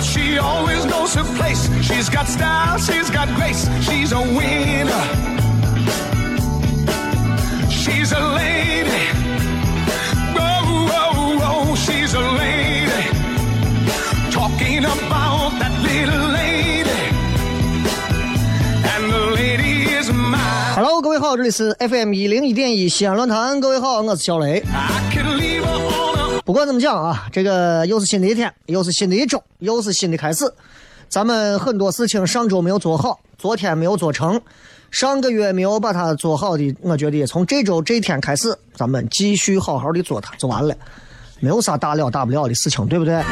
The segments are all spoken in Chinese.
But she always knows her place. She's got style, she's got grace. She's a winner. She's a lady. Oh, oh, oh, she's a lady. Talking about that little lady. And the lady is mine. Hello，各位好，这里是 FM 一零一点一西安论坛，各位好，我是小雷。 I could leave her on a 不管怎么讲啊，这个又是新的一天，又是新的一周，又是新的开始。咱们很多事情上周没有做好，昨天没有做成，上个月没有把它做好的，我觉得从这周这天开始，咱们继续好好的做它，就完了，没有啥大了大不了的事情，对不对？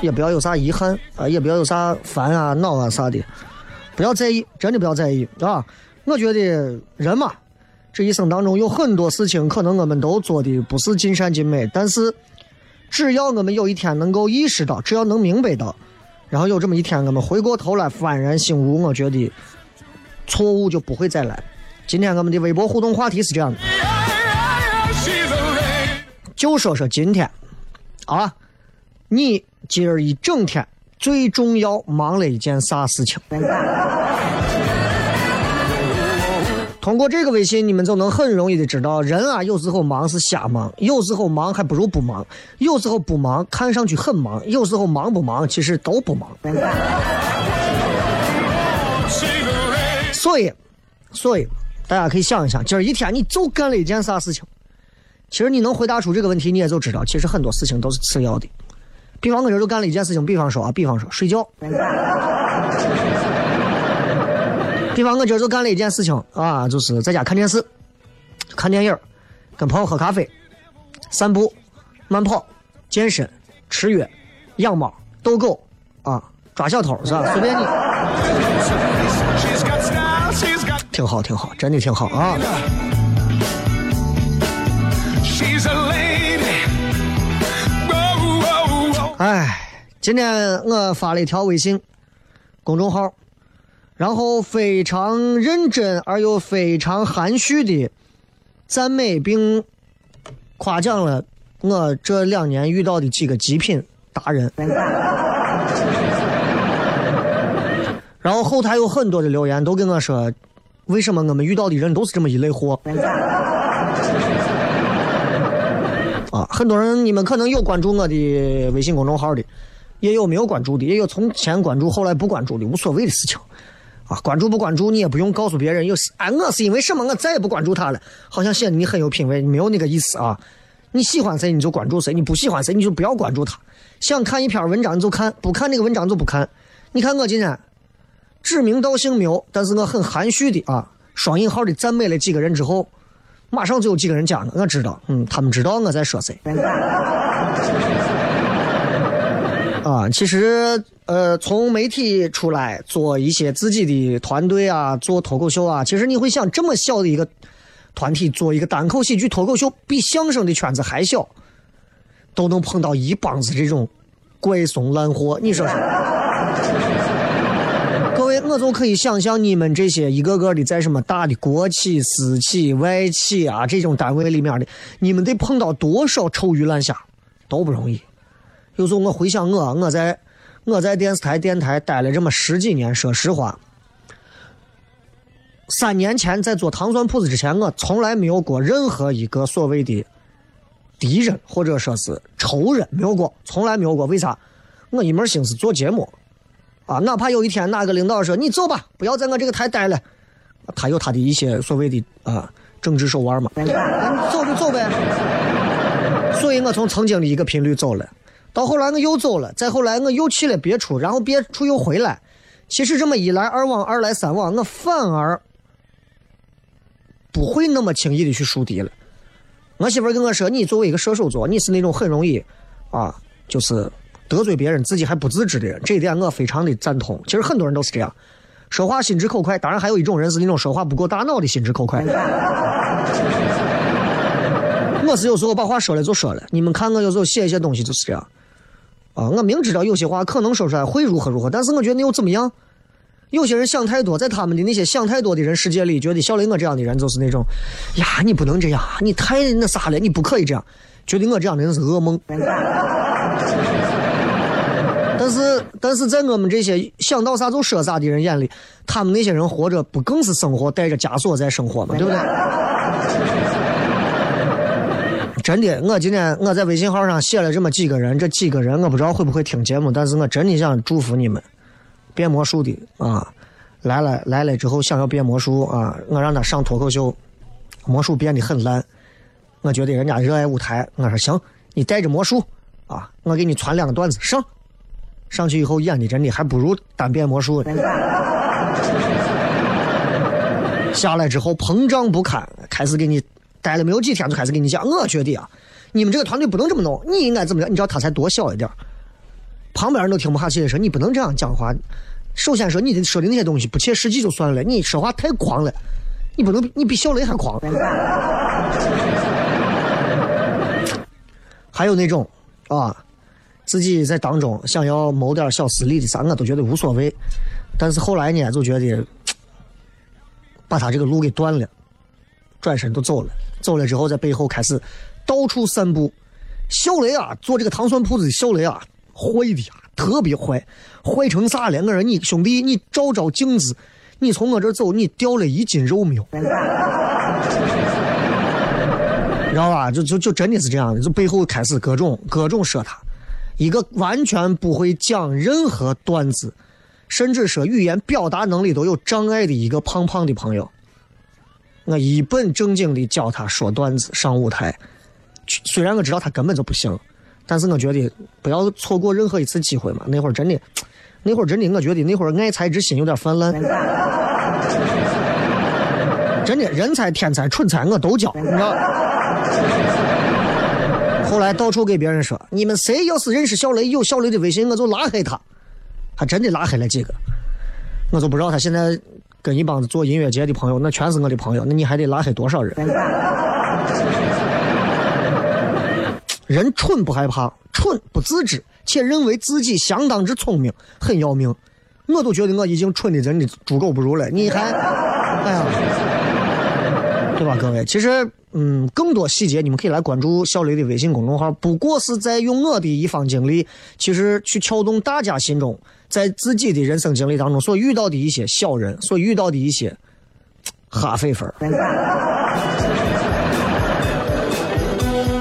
也不要有啥遗憾啊，也不要有啥烦啊、恼啊啥的，不要在意，真的不要在意啊。我觉得人嘛，这一生当中有很多事情，可能我们都做的不是尽善尽美，但是只要我们有一天能够意识到，只要能明白到，然后有这么一天，我们回过头来幡然醒悟，我觉得错误就不会再来。今天我们的微博互动话题是这样的，就说说今天啊，你今儿一整天最重要忙了一件啥事情？通过这个微信，你们就能很容易的知道，人啊，有时候忙是瞎忙，有时候忙还不如不忙，有时候不忙看上去很忙，有时候忙不忙其实都不忙。所以，所以大家可以想一想，今儿一天你就干了一件啥事情？其实你能回答出这个问题，你也就知道，其实很多事情都是次要的。比方我这就干了一件事情，比方说啊，比方说睡觉。比方我今儿就干了一件事情啊，就是在家看电视、看电影，跟朋友喝咖啡、散步、慢跑、健身、吃药、养猫、逗狗啊，抓小偷是吧？随便你。挺好，挺好，真的挺好啊.哎，今天我发了一条微信公众号，然后非常认真而又非常含蓄的赞美并夸奖了我这两年遇到的几个极品达人。然后后台有很多的留言都跟我说，为什么我们遇到的人都是这么一类货？啊，很多人你们可能有关注我的微信公众号的，也有没有关注的，也有从前关注后来不关注的，无所谓的事情。啊，关注不关注你也不用告诉别人，有哎，我是因为什么我再也不关注他了，好像显得你很有品位，没有那个意思啊。你喜欢谁你就关注谁，你不喜欢谁你就不要关注他。想看一篇文章你就看，不看那个文章就不看。你看我今天指名道姓没有，但是我很含蓄的啊，双引号的赞美了几个人之后，马上就有几个人加我，我知道，嗯，他们知道我在说谁。啊，其实呃，从媒体出来做一些自己的团队啊，做脱口秀啊，其实你会想，这么小的一个团体做一个单口喜剧脱口秀，比相声的圈子还小，都能碰到一帮子这种怪怂烂货，你说是？各位，我就可以想象你们这些一个个的在什么大的国企、私企、外企啊这种单位里面的，你们得碰到多少臭鱼烂虾，都不容易。有时候我回想我，我在我在电视台、电台待了这么十几年，说实话，三年前在做糖蒜铺子之前，我从来没有过任何一个所谓的敌人或者说是仇人，没有过，从来没有过。为啥？我一门心思做节目。啊，哪怕有一天哪个领导说你走吧，不要在我这个台待了，他有他的一些所谓的啊政治手腕嘛，走就走呗。所以我从曾经的一个频率走了，到后来我又走了，再后来我又去了别处，然后别处又回来。其实这么一来二往，二来三往，我反而不会那么轻易的去树敌了。我媳妇跟我说，你作为一个射手座，你是那种很容易啊，就是。得罪别人自己还不自知的人，这一点我非常的赞同。其实很多人都是这样，说话心直口快。当然还有一种人是那种说话不过大脑的心直口快。我是有时候把话说了就说了，你们看我有时候写一些东西就是这样。啊，我明知道有些话可能说出来会如何如何，但是我觉得那又怎么样？有些人想太多，在他们的那些想太多的人世界里，觉得小雷我这样的人就是那种，呀，你不能这样，你太那啥了，你不可以这样，觉得我这样的人是噩梦。但是，但是在我们这些想到啥就说啥的人眼里，他们那些人活着不更是生活带着枷锁在生活吗？对不对？真的，我今天我在微信号上写了这么几个人，这几个人我不知道会不会听节目，但是我真的想祝福你们，变魔术的啊，来了来了之后想要变魔术啊，我让他上脱口秀，魔术变得很烂，我觉得人家热爱舞台，我说行，你带着魔术啊，我给你传两个段子上。上去以后演的真的还不如单变魔术。下来之后膨胀不堪，开始给你待了没有几天就开始跟你讲。我觉得啊，你们这个团队不能这么弄，你应该怎么样？你知道他才多小一点旁边人都听不下去的时候，你不能这样讲话。首先说你的说的那些东西不切实际就算了，你说话太狂了，你不能你比小雷还狂。还有那种啊。自己在当中想要谋点小私利的啥，我都觉得无所谓。但是后来呢，就觉得把他这个路给断了，转身都走了。走了之后，在背后开始到处散布。小雷啊，做这个糖蒜铺子的小雷啊，坏的呀，特别坏，坏成啥了？我说你兄弟，你照照镜子，你从我这走，你掉了一斤肉没有？知道吧？就就就真的是这样的，就背后开始各种各种说他。一个完全不会讲任何段子，甚至说语言表达能力都有障碍的一个胖胖的朋友，我一本正经的教他说段子上舞台。虽然我知道他根本就不行，但是我觉得不要错过任何一次机会嘛。那会儿真的，那会儿真的，我觉得那会儿爱才之心有点泛滥。真的，人才、天才、蠢才我都教，你知道。后来到处给别人说，你们谁要是认识小雷，有小雷的微信，我就拉黑他。还真的拉黑了几个，我就不知道他现在跟一帮子做音乐节的朋友，那全是我的朋友，那你还得拉黑多少人？人蠢不害怕，蠢不自知，且认为自己相当之聪明，很要命。我都觉得我已经蠢的真的猪狗不如了，你还，哎呀，对吧，各位？其实。嗯，更多细节你们可以来关注小雷的微信公众号。不过是在用我的一方经历，其实去撬动大家心中，在自己的人生经历当中所遇到的一些小人，所遇到的一些哈匪粉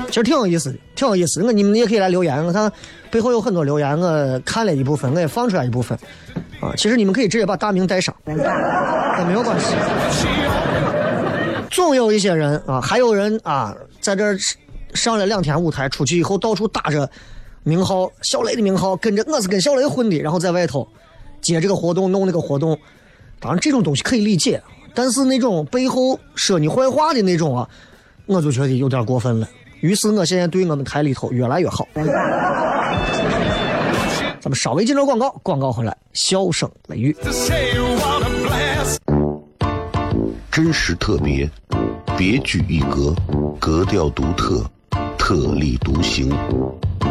其实挺有意思的，挺有意思。我你们也可以来留言，我看背后有很多留言，我看了一部分，我也放出来一部分。啊，其实你们可以直接把大名带上，也没有关系。总有一些人啊，还有人啊，在这上了两天舞台，出去以后到处打着名号，小雷的名号，跟着我是跟小雷混的，然后在外头接这个活动，弄那个活动。当然这种东西可以理解，但是那种背后说你坏话的那种啊，我就觉得有点过分了。于是我现在对我们台里头越来越好。咱们稍微进入广告，广告回来，笑声雷雨。真实特别，别具一格，格调独特，特立独行，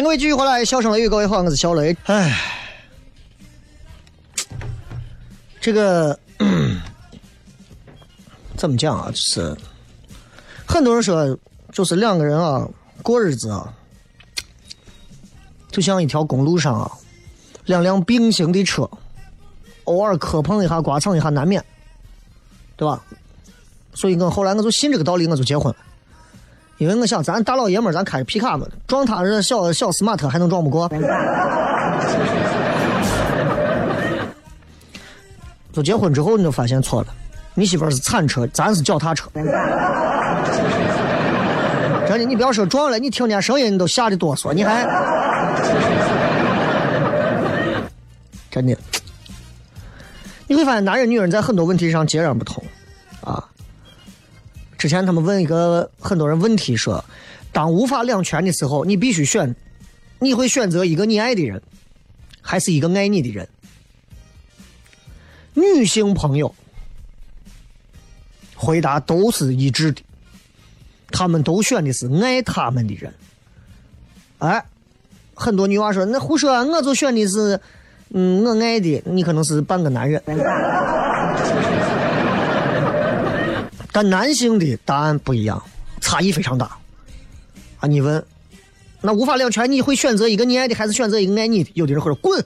迎各位继续回来，笑声雷雨，各位好，我是小雷。唉，这个 怎么讲啊？就是很多人说，就是两个人啊，过日子啊，就像一条公路上啊，两辆并行的车，偶尔磕碰一下、刮蹭一下难免，对吧？所以我后来我就信这个道理，我就结婚。因为我想，咱大老爷们儿，咱开着皮卡嘛，撞他这小小斯马特还能撞不过？就结婚之后你就发现错了，你媳妇儿是铲车，咱是脚踏车。真的，你不要说撞了，你听见声音你都吓得哆嗦，你还真的，你会发现男人女人在很多问题上截然不同啊。之前他们问一个很多人问题说，当无法两全的时候，你必须选，你会选择一个你爱的人，还是一个爱你的人？女性朋友回答都是一致的，他们都选的是爱他们的人。哎，很多女娃说那胡说，我就选的是，嗯，我爱的，你可能是半个男人。但男性的答案不一样，差异非常大。啊，你问，那无法两全，你会选择一个你爱的，还是选择一个爱你的？有的人会说滚，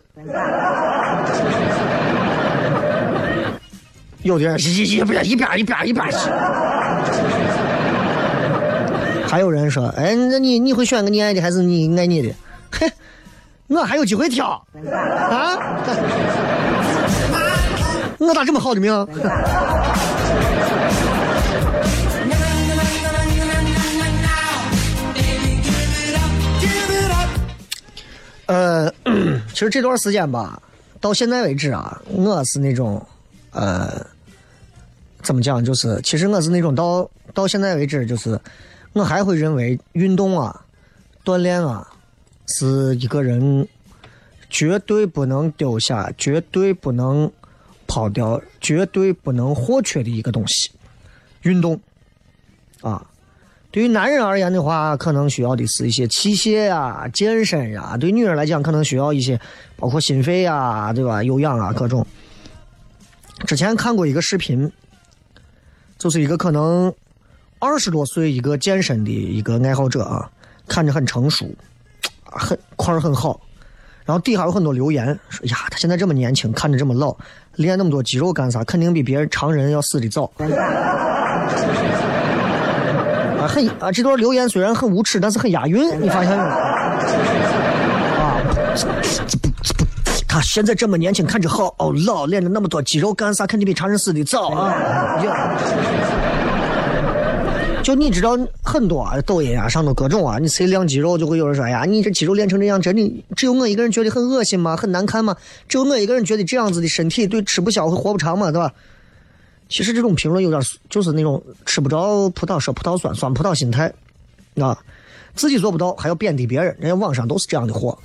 有的人一一边一边一边一边去。还有人说，哎，那你你会选个你爱的，还是你爱你的？嘿，我还有机会挑啊！我咋这么好的命？其实这段时间吧，到现在为止啊，我是那种，呃，怎么讲？就是其实我是那种到到现在为止，就是我还会认为运动啊、锻炼啊，是一个人绝对不能丢下、绝对不能抛掉、绝对不能或缺的一个东西。运动啊，对于男人而言的话，可能需要的是一些器械呀、健身呀；对女人来讲，可能需要一些包括心肺呀，对吧？有氧啊，各种。之前看过一个视频，就是一个可能二十多岁一个健身的一个爱好者啊，看着很成熟，很块儿很好，然后底下有很多留言说呀，他现在这么年轻，看着这么老，练那么多肌肉干啥？肯定比别人常人要死的早。很啊，这段留言虽然很无耻，但是很押韵，你发现没有？啊，他现在这么年轻，看着好哦老，练了那么多肌肉干啥？肯定比常人死的早啊！就你知道很多啊，抖音啊上头各种啊，你谁练肌肉就会有人说，哎呀，你这肌肉练成这样，真的只有我一个人觉得很恶心吗？很难看吗？只有我一个人觉得这样子的身体对吃不消会活不长吗？对吧？其实这种评论有点就是那种吃不着葡萄说葡萄酸，酸葡萄心态，啊，自己做不到还要贬低别人，人家网上都是这样的货。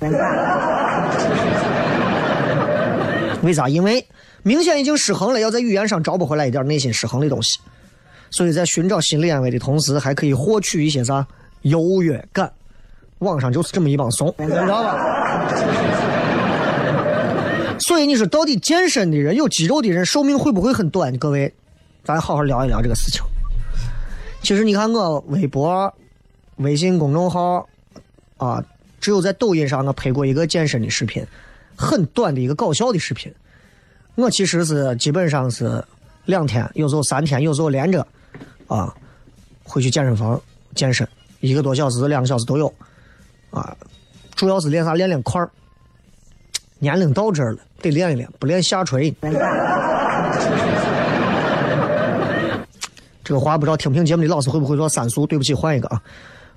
为啥？因为明显已经失衡了，要在语言上找不回来一点内心失衡的东西，所以在寻找心理安慰的同时，还可以获取一些啥优越感。网上就是这么一帮怂，你知道吧？所以你说，到底健身的人、有肌肉的人寿命会不会很短？各位，咱好好聊一聊这个事情。其实你看我微博、微信公众号啊，只有在抖音上我拍过一个健身的视频，很短的一个搞笑的视频。我其实是基本上是两天，有时候三天，有时候连着啊，会去健身房健身，一个多小时、两个小时都有啊。主要是练啥？练练块儿。年龄到这儿了，得练一练，不练下垂。这个话不知道听不听节目的老师会不会说三俗？对不起，换一个啊！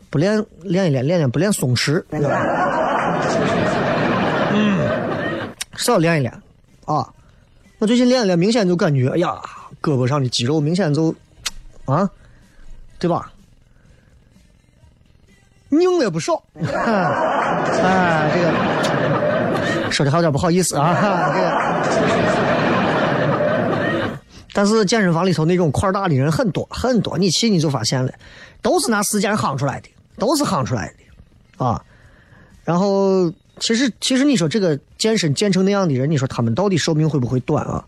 不练练一练，练练不练松弛。嗯，少练一练啊！我最近练一练，明显就感觉，哎呀，胳膊上的肌肉明显就啊，对吧？拧了不少。哎，说的还有点不好意思啊，这个。但是健身房里头那种块大的人很多很多，你去你就发现了，都是拿时间夯出来的，都是夯出来的，啊。然后其实其实你说这个健身健成那样的人，你说他们到底寿命会不会短啊？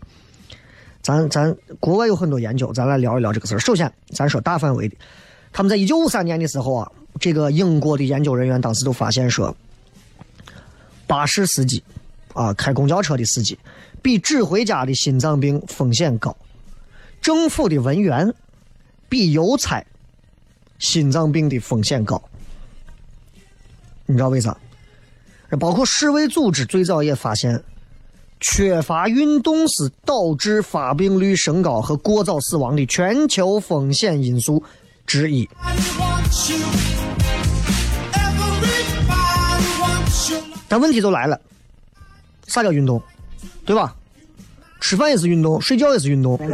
咱咱国外有很多研究，咱来聊一聊这个事儿。首先，咱说大范围的，他们在一九五三年的时候啊，这个英国的研究人员当时都发现说，巴士司机。啊，开公交车的司机比指挥家的心脏病风险高，政府的文员比邮差心脏病的风险高。你知道为啥？包括世卫组织最早也发现，缺乏运动是导致发病率升高和过早死亡的全球风险因素之一。但问题就来了。啥叫运动？对吧？吃饭也是运动，睡觉也是运动。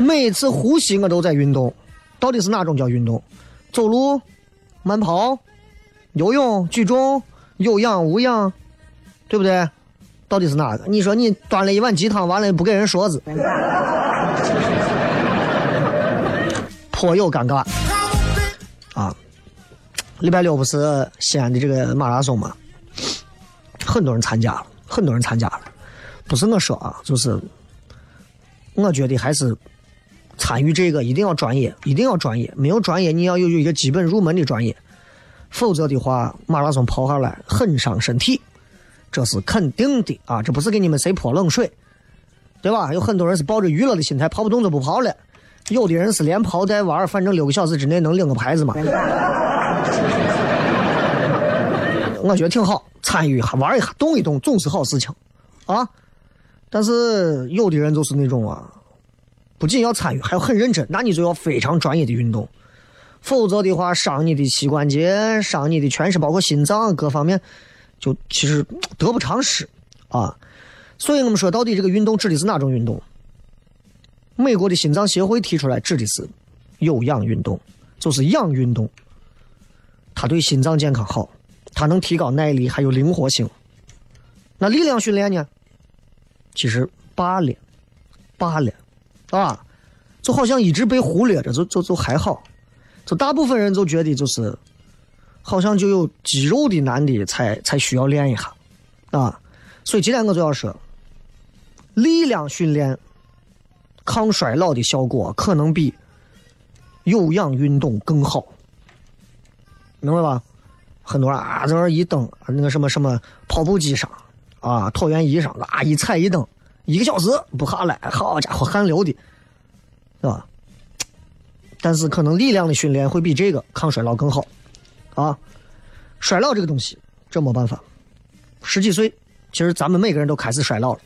每次呼吸我都在运动，到底是哪种叫运动？走路、慢跑、游泳、举重，有氧无氧，对不对？到底是哪个？你说你端了一碗鸡汤，完了不给人说子，颇有尴尬。啊，礼拜六不是西安的这个马拉松吗？很多人参加了，很多人参加了，不是我说啊，就是我觉得还是参与这个一定要专业，一定要专业。没有专业，你要有有一个基本入门的专业，否则的话，马拉松跑下来很伤身体，这是肯定的啊！这不是给你们谁泼冷水，对吧？有很多人是抱着娱乐的心态，跑不动就不跑了；有的人是连跑带玩，反正六个小时之内能领个牌子嘛。我觉得挺好。参与一下，玩一下，动一动，总是好事情，啊！但是有的人就是那种啊，不仅要参与，还要很认真，那你就要非常专业的运动，否则的话，伤你的膝关节，伤你的全身，包括心脏各方面，就其实得不偿失啊！所以我们说，到底这个运动指的是哪种运动？美国的心脏协会提出来，指的是有氧运动，就是氧运动，它对心脏健康好。它能提高耐力，还有灵活性。那力量训练呢？其实罢了，罢了，啊，就好像一直被忽略着，就就就还好。就大部分人就觉得就是，好像就有肌肉的男的才才需要练一下，啊。所以今天我就要说，力量训练抗衰老的效果可能比有氧运动更好，明白吧？很多人啊，在那一蹬，那个什么什么跑步机上啊，椭圆仪上啊，一踩一蹬，一个小时不下来，好家伙，汗流的，是吧？但是可能力量的训练会比这个抗衰老更好，啊，衰老这个东西，这没办法，十几岁，其实咱们每个人都开始衰老了，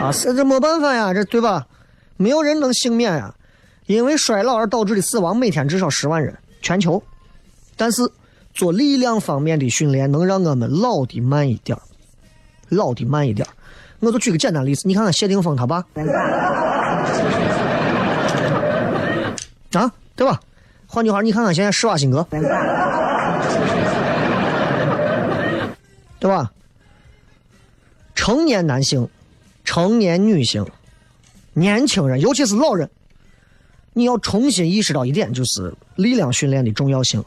啊，是这没办法呀，这对吧？没有人能幸免呀，因为衰老而导致的死亡每天至少十万人，全球。但是做力量方面的训练能让我们老的慢一点儿，老的慢一点。我就举个简单例子，你看看谢霆锋他爸，啊，对吧？换句话，你看看现在施瓦辛格，对吧？成年男性、成年女性、年轻人，尤其是老人，你要重新意识到一点，就是力量训练的重要性。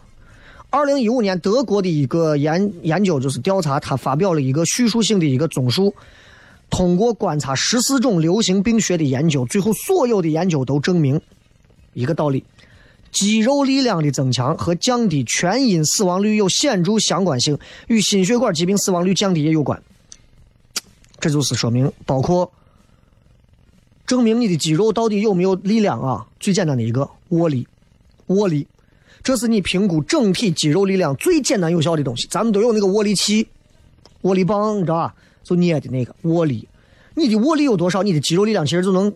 二零一五年，德国的一个研研究就是调查，他发表了一个叙述性的一个综述。通过观察十四种流行病学的研究，最后所有的研究都证明一个道理：肌肉力量的增强和降低全因死亡率有显著相关性，与心血管疾病死亡率降低也有关。这就是说明，包括证明你的肌肉到底有没有力量啊？最简单的一个握力，握力，这是你评估整体肌肉力量最简单有效的东西。咱们都有那个握力器、握力棒，你知道吧？就捏的那个握力，你的握力有多少，你的肌肉力量其实就能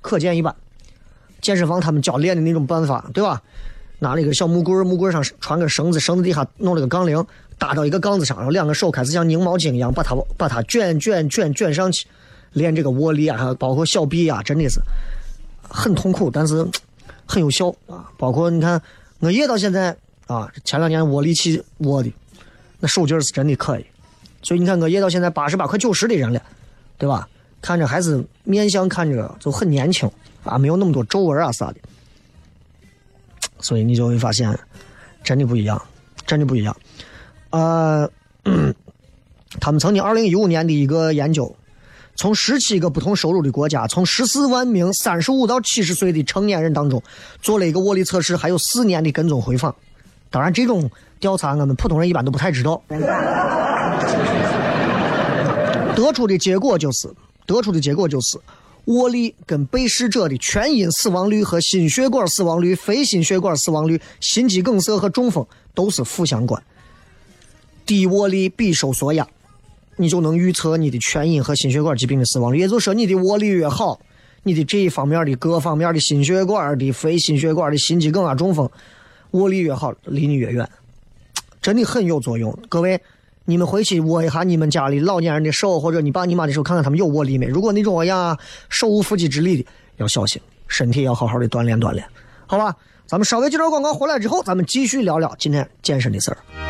可见一斑。健身房他们教练的那种办法，对吧？拿了一个小木棍，木棍上穿个绳子，绳子底下弄了个杠铃，搭到一个杠子上，然后两个手开始像拧毛巾一样把它把它卷卷卷卷上去，练这个握力啊，包括小臂啊，真的是很痛苦，但是很有效啊。包括你看，我爷到现在啊，前两年握力器握的那手劲是真的可以。所以你看，我爷到现在八十八快九十的人了，对吧？看着还是面相看着就很年轻啊，没有那么多皱纹啊啥的。所以你就会发现，真的不一样，真的不一样。呃，他们曾经二零一五年的一个研究，从十七个不同收入的国家，从十四万名三十五到七十岁的成年人当中，做了一个握力测试，还有四年的跟踪回访。当然，这种调查我们普通人一般都不太知道。得出的结果就是，得出的结果就是，握力跟被试者的全因死亡率和心血管死亡率、非心血管死亡率、心肌梗塞和中风都是负相关。低握力比收缩压，你就能预测你的全因和心血管疾病的死亡率。也就是说，你的握力越好，你的这一方面的各方面的心血管的、非心血管的心肌梗啊、中风，握力越好，离你越远，真的很有作用。各位。你们回去握一下你们家里老年人的手，或者你爸你妈的手，看看他们有握力没？如果那种呀手无缚鸡之力的，要小心，身体要好好的锻炼锻炼，好吧？咱们稍微接段广告回来之后，咱们继续聊聊今天健身的事儿。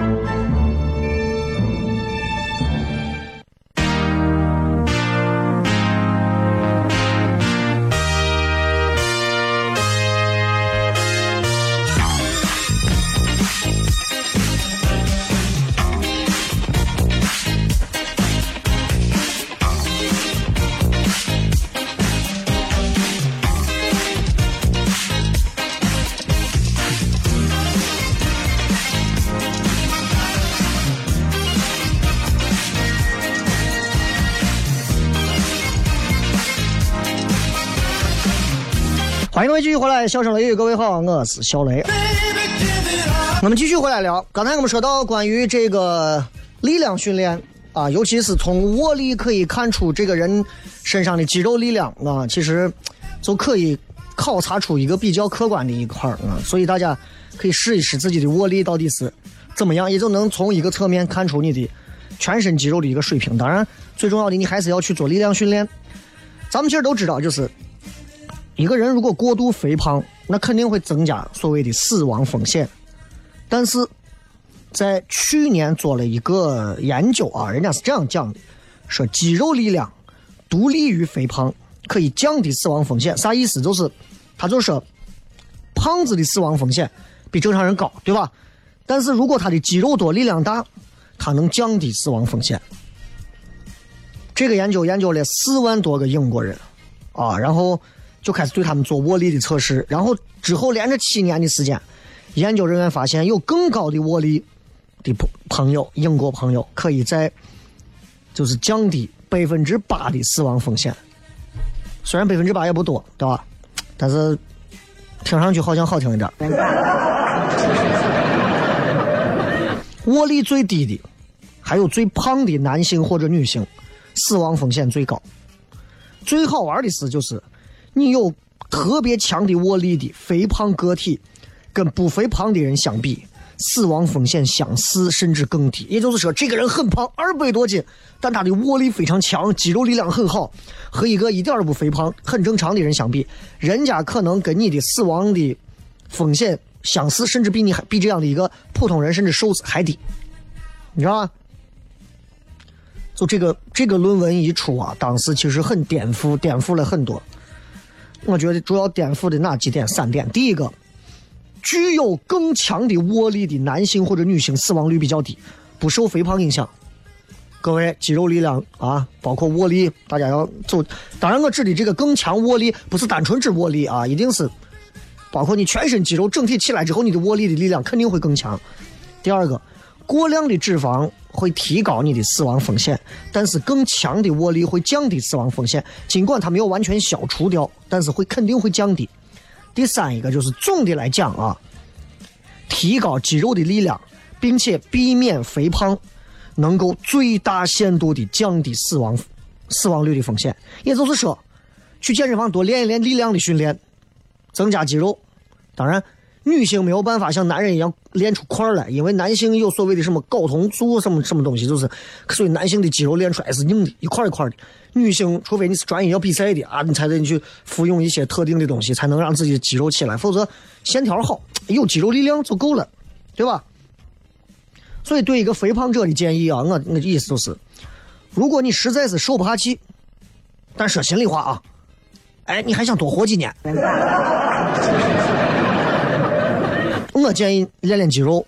继续回来，笑声雷雨，各位好，我是小雷。我们继续回来聊，刚才我们说到关于这个力量训练啊，尤其是从握力可以看出这个人身上的肌肉力量啊，其实就可以考察出一个比较客观的一块啊，所以大家可以试一试自己的握力到底是怎么样，也就能从一个侧面看出你的全身肌肉的一个水平。当然，最重要的你还是要去做力量训练。咱们其实都知道，就是一个人如果过度肥胖，那肯定会增加所谓的死亡风险。但是在去年做了一个研究啊，人家是这样讲的：说肌肉力量独立于肥胖，可以降低死亡风险。啥意思？就是他就说，胖子的死亡风险比正常人高，对吧？但是如果他的肌肉多、力量大，他能降低死亡风险。这个研究研究了四万多个英国人啊，然后就开始对他们做握力的测试，然后之后连着七年的时间。研究人员发现，有更高的握力的朋朋友，英国朋友可以在就是降低百分之八的死亡风险。虽然百分之八也不多，对吧？但是听上去好像好听一点。握力最低的，还有最胖的男性或者女性，死亡风险最高。最好玩的是，就是你有特别强的握力的肥胖个体。跟不肥胖的人相比，死亡风险相似，甚至更低。也就是说，这个人很胖，二百多斤，但他的握力非常强，肌肉力量很好，和一个一点都不肥胖、很正常的人相比，人家可能跟你的死亡的风险相似，甚至比你还比这样的一个普通人甚至瘦子还低，你知道吗？就这个这个论文一出啊，当时其实很颠覆，颠覆了很多。我觉得主要颠覆的哪几点？三点。第一个。具有更强的握力的男性或者女性死亡率比较低，不受肥胖影响。各位，肌肉力量啊，包括握力，大家要走。当然，我指的这个更强握力，不是单纯指握力啊，一定是包括你全身肌肉整体起来之后，你的握力的力量肯定会更强。第二个，过量的脂肪会提高你的死亡风险，但是更强的握力会降低死亡风险。尽管它没有完全消除掉，但是会肯定会降低。第三一个就是总的来讲啊，提高肌肉的力量，并且避免肥胖，能够最大限度的降低死亡死亡率的风险。也就是说，去健身房多练一练力量的训练，增加肌肉。当然。女性没有办法像男人一样练出块来，因为男性有所谓的什么睾酮素什么什么东西，就是所以男性的肌肉练出来是硬的，一块一块的。女性除非你是专业要比赛的啊，你才得去服用一些特定的东西，才能让自己肌肉起来，否则线条好，有肌肉力量就够了，对吧？所以对一个肥胖者的建议啊，我我的意思就是，如果你实在是受不下去，但说心里话啊，哎，你还想多活几年？我建议练练肌肉，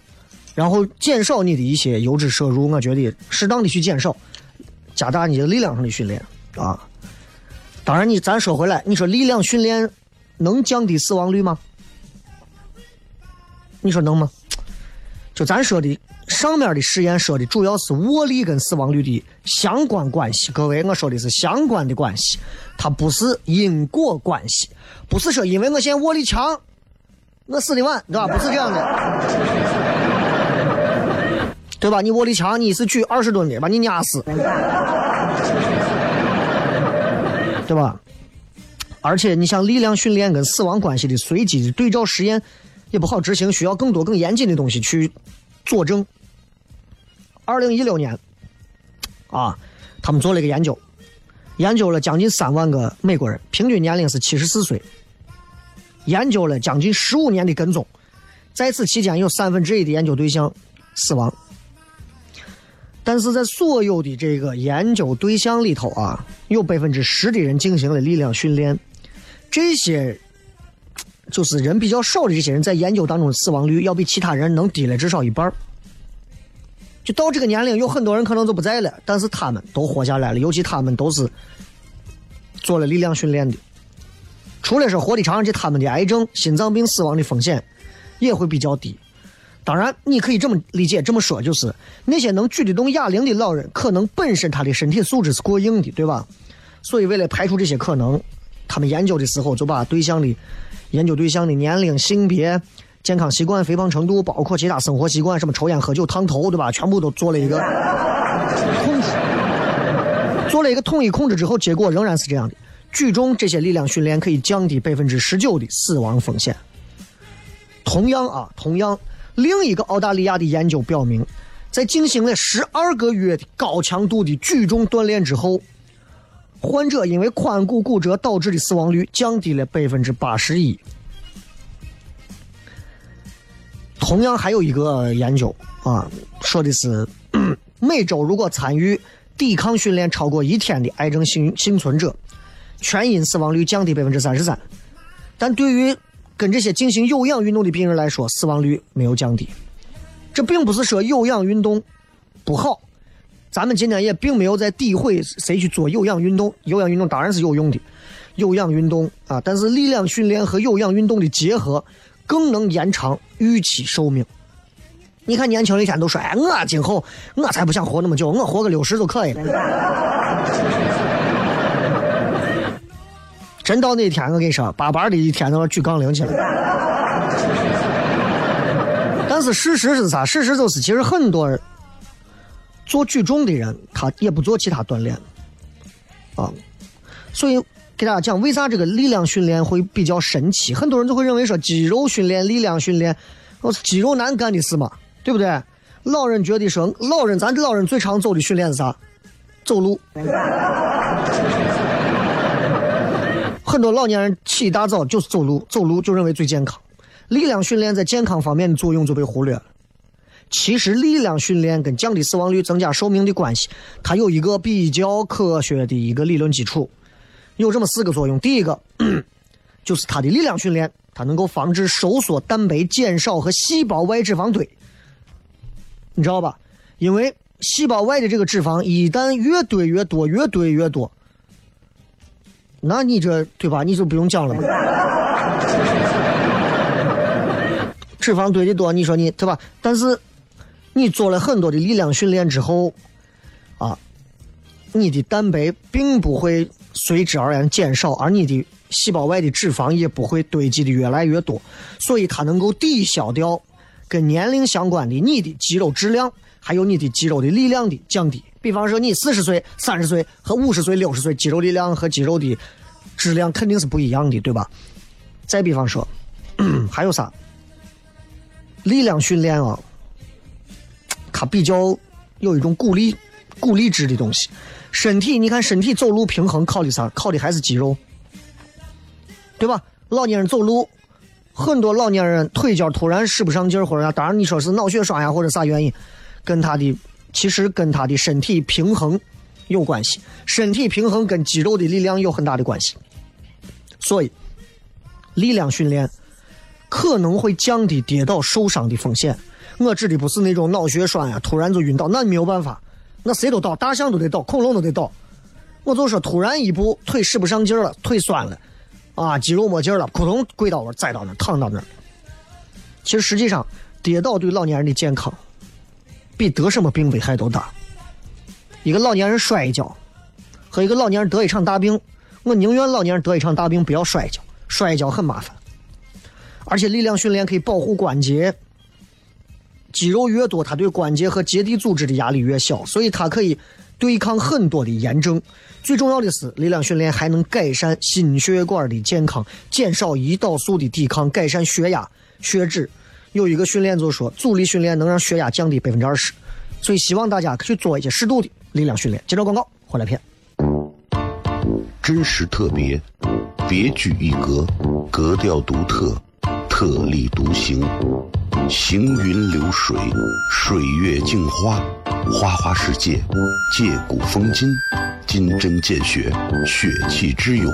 然后减少你的一些油脂摄入。我觉得适当的去减少，加大你的力量上的训练啊。当然，你咱说回来，你说力量训练能降低死亡率吗？你说能吗？就咱说的上面的实验说的主要是握力跟死亡率的相关关系。各位，我说的是相关的关系，它不是因果关系，不是说因为我现在握力强。我死的晚，对吧？不是这样的，对吧？你握力强，你是举二十吨的，把你压死，对吧？而且你像力量训练跟死亡关系的随机的对照实验，也不好执行，需要更多更严谨的东西去佐证。二零一六年，啊，他们做了一个研究，研究了将近三万个美国人，平均年龄是七十四岁。研究了将近十五年的跟踪，在此期间有三分之一的研究对象死亡，但是在所有的这个研究对象里头啊，有百分之十的人进行了力量训练，这些就是人比较少的这些人在研究当中的死亡率要比其他人能低了至少一半就到这个年龄，有很多人可能就不在了，但是他们都活下来了，尤其他们都是做了力量训练的。除了是活的长，而且他们的癌症、心脏病死亡的风险也会比较低。当然，你可以这么理解、这么说，就是那些能举得动哑铃的老人，可能本身他的身体素质是过硬的，对吧？所以为了排除这些可能，他们研究的时候就把对象的研究对象的年龄、性别、健康习惯、肥胖程度，包括其他生活习惯，什么抽烟、喝酒、烫头，对吧？全部都做了一个控制，做了一个统一控制之后，结果仍然是这样的。举重这些力量训练可以降低百分之十九的死亡风险。同样啊，同样，另一个澳大利亚的研究表明，在进行了十二个月的高强度的举重锻炼之后，患者因为髋骨骨折导致的死亡率降低了百分之八十一。同样还有一个研究啊，说的是 每周如果参与抵抗训练超过一天的癌症幸幸存者，全因死亡率降低百分之三十三。但对于跟这些进行有氧运动的病人来说，死亡率没有降低。这并不是说有氧运动不好，咱们今天也并没有在诋毁谁去做有氧运动。有氧运动当然是有用的，有氧运动啊，但是力量训练和有氧运动的结合更能延长预期寿命。你看年轻人一天都说：“哎，我今后我才不想活那么久，我活个六十就可以了。”真到那天，我跟你说，巴巴的一天都要举杠铃去了。但是事实是啥？事实就是，其实很多人做举重的人，他也不做其他锻炼啊。所以给大家讲，为啥这个力量训练会比较神奇？很多人就会认为说，肌肉训练、力量训练，我是肌肉男干的事嘛，对不对？老人觉得说，老人咱这老人最常走的训练是啥？走路。很多老年人起大早就是走路，走路就认为最健康。力量训练在健康方面的作用就被忽略了。其实，力量训练跟降低死亡率、增加寿命的关系，它有一个比较科学的一个理论基础，有这么四个作用。第一个，就是它的力量训练，它能够防止收缩、蛋白减少和细胞外脂肪堆。你知道吧？因为细胞外的这个脂肪一旦越堆越多，越堆越多。那你这对吧？你就不用讲了嘛。脂肪堆的多，你说你对吧？但是你做了很多的力量训练之后，啊，你的蛋白并不会随之而然减少，而你的细胞外的脂肪也不会堆积的越来越多，所以它能够抵消掉跟年龄相关的你的肌肉质量，还有你的肌肉的力量的降低。比方说，你四十岁、三十岁和五十岁、六十岁，肌肉力量和肌肉的质量肯定是不一样的，对吧？再比方说，还有啥？力量训练啊，它比较有一种鼓励、鼓励制的东西。身体，你看身体走路平衡靠的啥？靠的还是肌肉，对吧？老年人走路，很多老年人腿脚突然使不上劲儿，或者啥，当然你说是脑血栓呀，或者啥原因，跟他的。其实跟他的身体平衡有关系，身体平衡跟肌肉的力量有很大的关系。所以，力量训练可能会降低跌倒受伤的风险。我指的不是那种脑血栓呀，突然就晕倒，那没有办法，那谁都倒，大象都得倒，恐龙都得倒。我就说，突然一步腿使不上劲了，腿酸了，啊，肌肉没劲了，扑通跪倒那，栽到那，躺到那。其实实际上，跌倒对老年人的健康。比得什么病危害都大。一个老年人摔一跤，和一个老年人得一场大病，我宁愿老年人得一场大病，不要摔跤。摔一跤很麻烦，而且力量训练可以保护关节，肌肉越多，它对关节和结缔组织的压力越小，所以它可以对抗很多的炎症。最重要的是，力量训练还能改善心血管的健康，减少胰岛素的抵抗，改善血压、血脂。有一个训练就是说，阻力训练能让血压降低百分之二十，所以希望大家去做一些适度的力量训练。接着广告，回来片。真实特别，别具一格，格调独特，特立独行，行云流水，水月镜花，花花世界，借古风今，金针见血，血气之勇。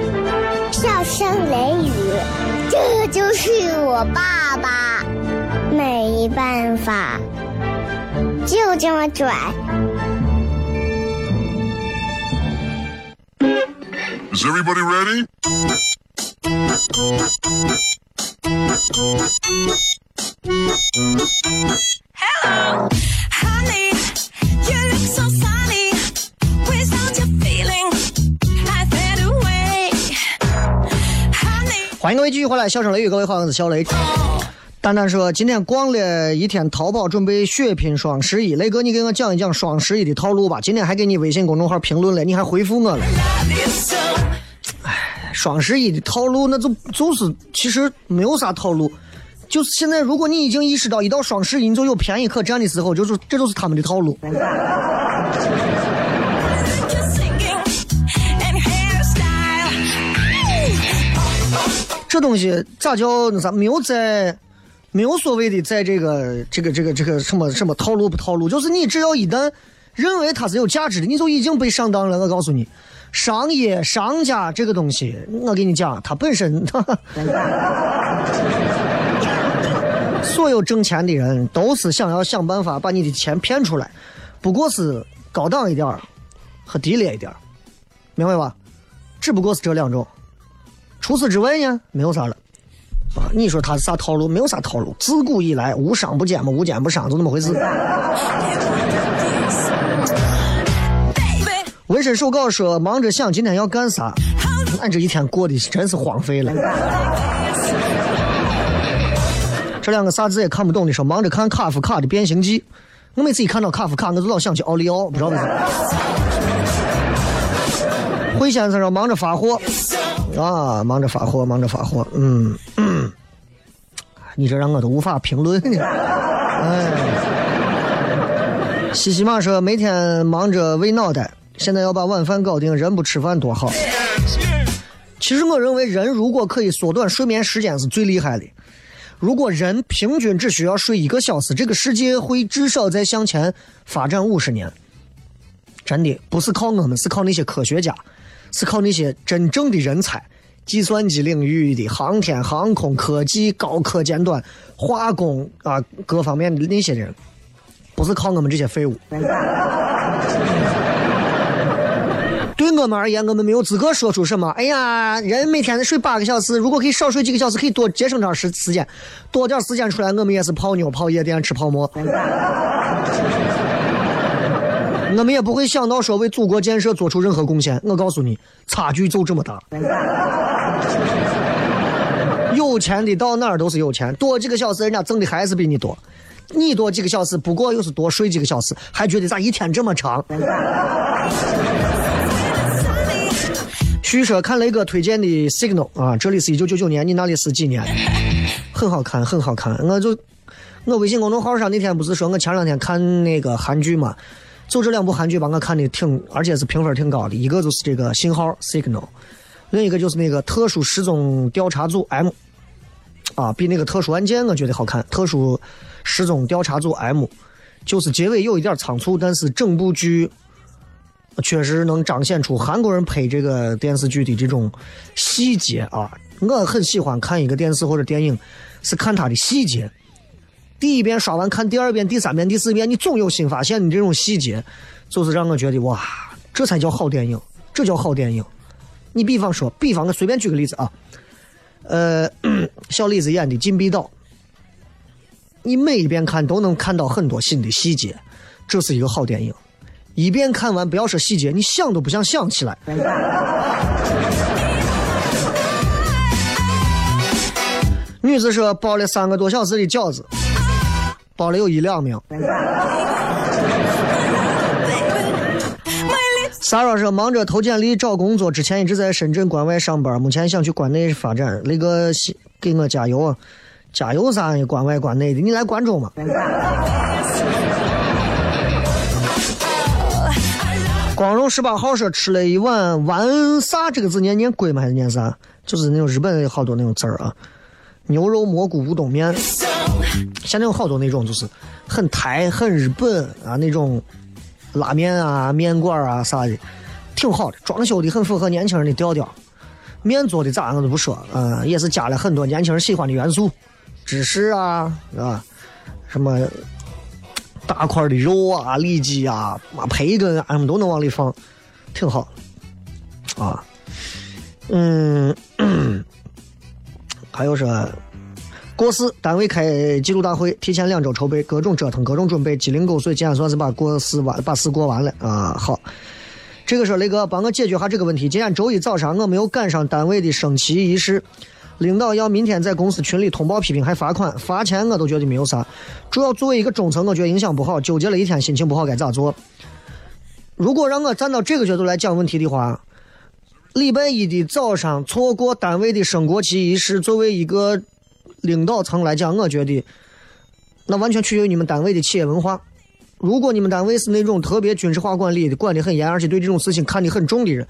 笑声雷雨，这就是我爸爸。没办法，就这么拽。Is everybody ready? Honey, 欢迎各位继续回来，笑声雷雨，各位好，我是小雷。蛋蛋说今天逛了一天淘宝，准备血拼双十一。雷哥，你给我讲一讲双十一的套路吧。今天还给你微信公众号评论了，你还回复我了。哎双十一的套路，那就就是其实没有啥套路，就是现在如果你已经意识到一到双十一你就有便宜可占的时候，就是这就是他们的套路。这东西咋叫那啥？没有在，没有所谓的在这个这个这个这个什么什么套路不套路，就是你只要一旦认为它是有价值的，你就已经被上当了。我告诉你，商业商家这个东西，我给你讲，它本身，所有挣钱的人都是想要想办法把你的钱骗出来，不过是高档一点儿和低劣一点儿明白吧？只不过是这两种。除此之外呢，没有啥了。啊，你说他是啥套路？没有啥套路，自古以来无商不奸嘛，无奸不商，就那么回事。纹身手稿说忙着想今天要干啥，俺这一天过得真是荒废了。这两个啥字也看不懂的说忙着看卡夫卡的《变形记》，我每次一看到卡夫卡，我就老想起奥利奥，不知道为啥。惠先生说忙着发货，啊，忙着发货，忙着发货，嗯嗯，你这让我都无法评论呢，哎。西西玛说每天忙着喂脑袋，现在要把晚饭搞定，人不吃饭多好。其实我认为人如果可以缩短睡眠时间是最厉害的。如果人平均只需要睡一个小时，这个世界会至少再向前发展五十年。真的不是靠我们，是靠那些科学家，是靠那些真正的人才，计算机领域的、航天航空科技、高科尖端、化工啊各方面的那些人，不是靠我们这些废物。对我们而言，我们没有资格说出什么。哎呀，人每天睡八个小时，如果可以少睡几个小时，可以多节省点时时间，多点时间出来，我们也是泡妞、泡夜店、吃泡馍。我们也不会想到说为祖国建设做出任何贡献。我告诉你，差距就这么大。有钱的到哪儿都是有钱，多几个小时人家挣的还是比你多。你多几个小时，不过又是多睡几个小时，还觉得咋一天这么长？徐说看雷哥推荐的 Signal 啊，这里是一九九九年，你那里是几年？很好看，很好看。我就我微信公众号上那天不是说我前两天看那个韩剧嘛，就这两部韩剧把我看的挺，而且是评分挺高的。一个就是这个信号 Signal，另一个就是那个特殊失踪调查组 M，啊，比那个特殊案件我觉得好看。特殊失踪调查组 M，就是结尾有一点仓促，但是整部剧确实能彰显出韩国人拍这个电视剧的这种细节啊。我很喜欢看一个电视或者电影，是看它的细节。第一遍刷完看第二遍、第三遍、第四遍，你总有新发现。你这种细节，就是让我觉得哇，这才叫好电影，这叫好电影。你比方说，比方我随便举个例子啊，呃，小李子演的《禁闭岛》，你每一遍看都能看到很多新的细节，这是一个好电影。一遍看完，不要说细节，你想都不想想起来。女子说包了三个多小时的饺子，包了有一两名。my lips 撒拉说忙着投简历找工作，之前一直在深圳关外上班，目前想去关内发展。那个给我加油啊！加油啥？关外关内的，你来关中嘛？光荣十八号说吃了一碗丸啥这个字念念龟吗？还是念啥？就是那种日本好多那种字儿啊，牛肉蘑菇乌冬面。现在有好多那种就是很台、很日本啊那种拉面啊、面馆啊啥的，挺好的，装修的很符合年轻人的调调。面做的咋我都不说，嗯，也是加了很多年轻人喜欢的元素，芝士啊，啊，什么大块的肉啊、里脊啊、妈培根啊，什么都能往里放，挺好。啊，嗯，还有说。过四，单位开记录大会，提前两周筹备，各种折腾，各种准备，鸡零狗碎，今天算是把过四完，把事过完了啊！好，这个说雷哥帮我解决下这个问题。今天周一早上我没有赶上单位的升旗仪式，领导要明天在公司群里通报批评，还罚款，罚钱我都觉得没有啥。主要作为一个中层，我觉得影响不好，纠结了一天，心情不好，该咋做？如果让我站到这个角度来讲问题的话，礼拜一的早上错过单位的升国旗仪式，作为一个领导层来讲，我觉得那完全取决于你们单位的企业文化。如果你们单位是那种特别军事化管理的，管得很严，而且对这种事情看得很重的人，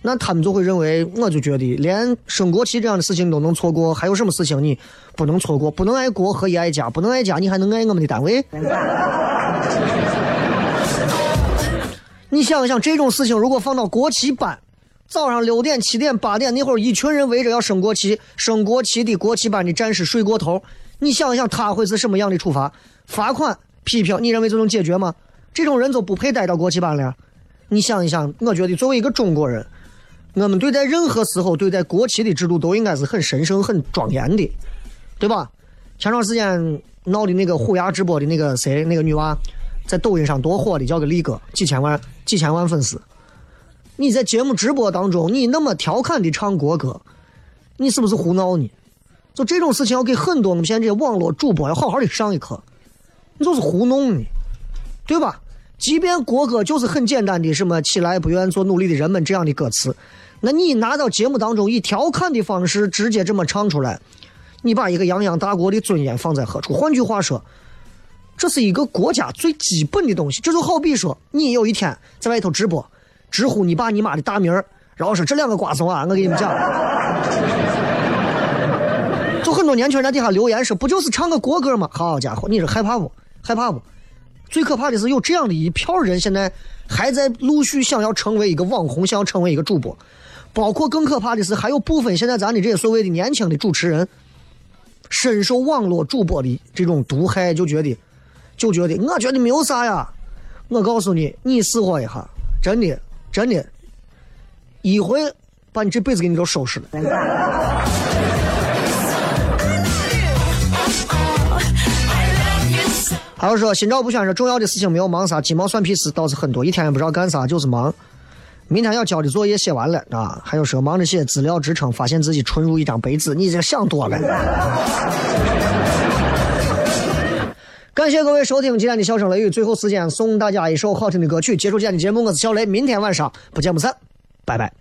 那他们就会认为，我就觉得连升国旗这样的事情都能错过，还有什么事情你不能错过？不能爱国何以爱家？不能爱家，你还能爱我们的单位？你想一想，这种事情如果放到国旗班，早上六点、七点、八点那会儿，一群人围着要升国旗，升国旗的国旗班的战士睡过头，你想一想他会是什么样的处罚？罚款、批评，你认为就能解决吗？这种人就不配待到国旗班了。你想一想，我觉得作为一个中国人，我们对待任何时候对待国旗的制度都应该是很神圣、很庄严的，对吧？前段时间闹的那个虎牙直播的那个谁，那个女娃，在抖音上多火的，叫个力哥，几千万、几千万粉丝。你在节目直播当中，你那么调侃的唱国歌，你是不是胡闹呢？就这种事情要给很多我们现在这些网络主播要好好的上一课，你就是胡弄呢，对吧？即便国歌就是很简单的什么“起来，不愿做努力的人们”这样的歌词，那你拿到节目当中以调侃的方式直接这么唱出来，你把一个泱泱大国的尊严放在何处？换句话说，这是一个国家最基本的东西。这就好比说，你有一天在外头直播。直呼你爸你妈的大名儿，然后说这两个瓜怂啊，我给你们讲，就很多年轻人在底下留言说，不就是唱个国歌吗？好家伙，你这害怕不？害怕不？最可怕的是有这样的一票人，现在还在陆续想要成为一个网红，想要成为一个主播，包括更可怕的是，还有部分现在咱的这些所谓的年轻的主持人，深受网络主播的这种毒害，就觉得，就觉得，我觉得没有啥呀。我告诉你，你试过一下，真的。真的，一回把你这辈子给你都收拾了。还有说，心照不宣说重要的事情没有忙啥，鸡毛蒜皮事倒是很多，一天也不知道干啥，就是忙。明天要交的作业写完了啊，还有说忙着写资料支撑，发现自己纯如一张白纸，你这想多了。感谢各位收听今天的笑声雷雨，最后时间送大家一首好听的歌曲，结束今天的节目。我是小雷，明天晚上不见不散，拜拜。